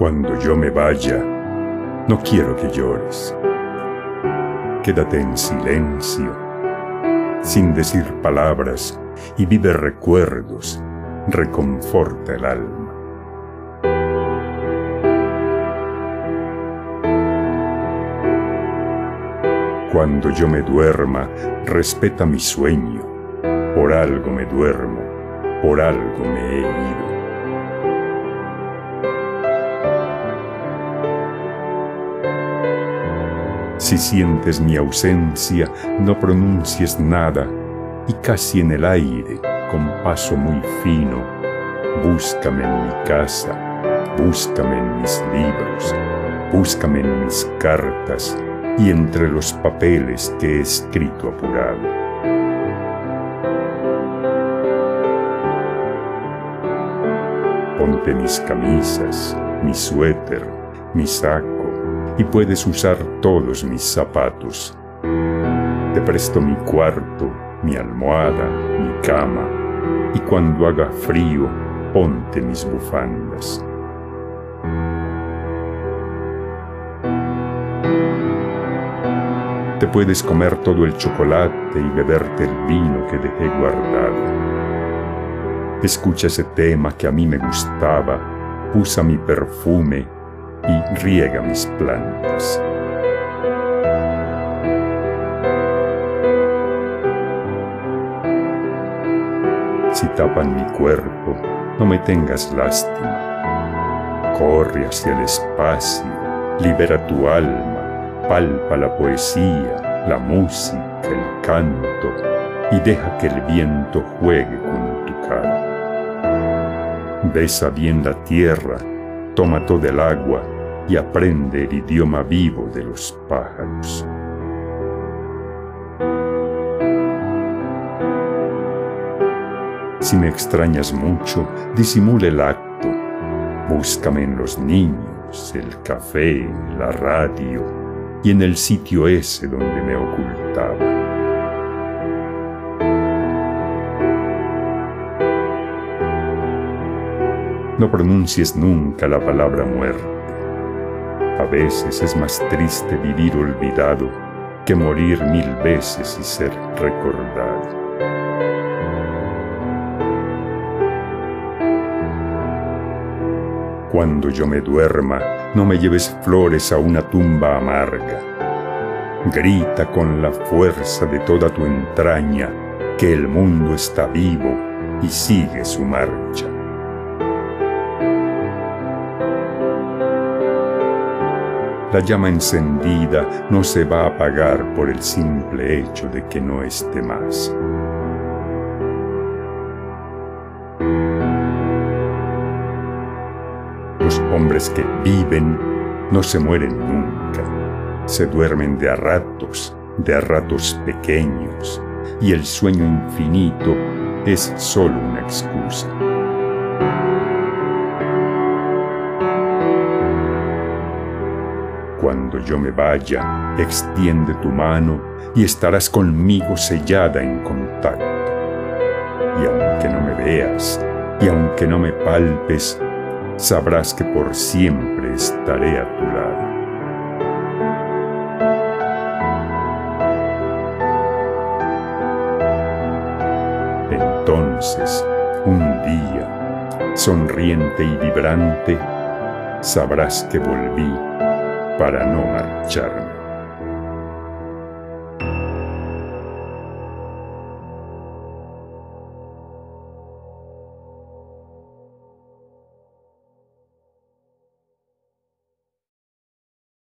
Cuando yo me vaya, no quiero que llores. Quédate en silencio, sin decir palabras, y vive recuerdos, reconforta el alma. Cuando yo me duerma, respeta mi sueño. Por algo me duermo, por algo me he ido. Si sientes mi ausencia, no pronuncies nada y casi en el aire, con paso muy fino, búscame en mi casa, búscame en mis libros, búscame en mis cartas y entre los papeles que he escrito apurado. Ponte mis camisas, mi suéter, mi saco, y puedes usar todos mis zapatos. Te presto mi cuarto, mi almohada, mi cama, y cuando haga frío, ponte mis bufandas. Te puedes comer todo el chocolate y beberte el vino que dejé guardado. Escucha ese tema que a mí me gustaba, usa mi perfume y riega mis plantas. Si tapan mi cuerpo, no me tengas lástima. Corre hacia el espacio, libera tu alma, palpa la poesía, la música, el canto, y deja que el viento juegue con tu cara. Besa bien la tierra toma todo el agua y aprende el idioma vivo de los pájaros. Si me extrañas mucho, disimula el acto. Búscame en los niños, el café, la radio y en el sitio ese donde me ocultaba. No pronuncies nunca la palabra muerte. A veces es más triste vivir olvidado que morir mil veces y ser recordado. Cuando yo me duerma, no me lleves flores a una tumba amarga. Grita con la fuerza de toda tu entraña que el mundo está vivo y sigue su marcha. La llama encendida no se va a apagar por el simple hecho de que no esté más. Los hombres que viven no se mueren nunca, se duermen de a ratos, de a ratos pequeños, y el sueño infinito es solo una excusa. Cuando yo me vaya, extiende tu mano y estarás conmigo sellada en contacto. Y aunque no me veas, y aunque no me palpes, sabrás que por siempre estaré a tu lado. Entonces, un día, sonriente y vibrante, sabrás que volví para no marcharme.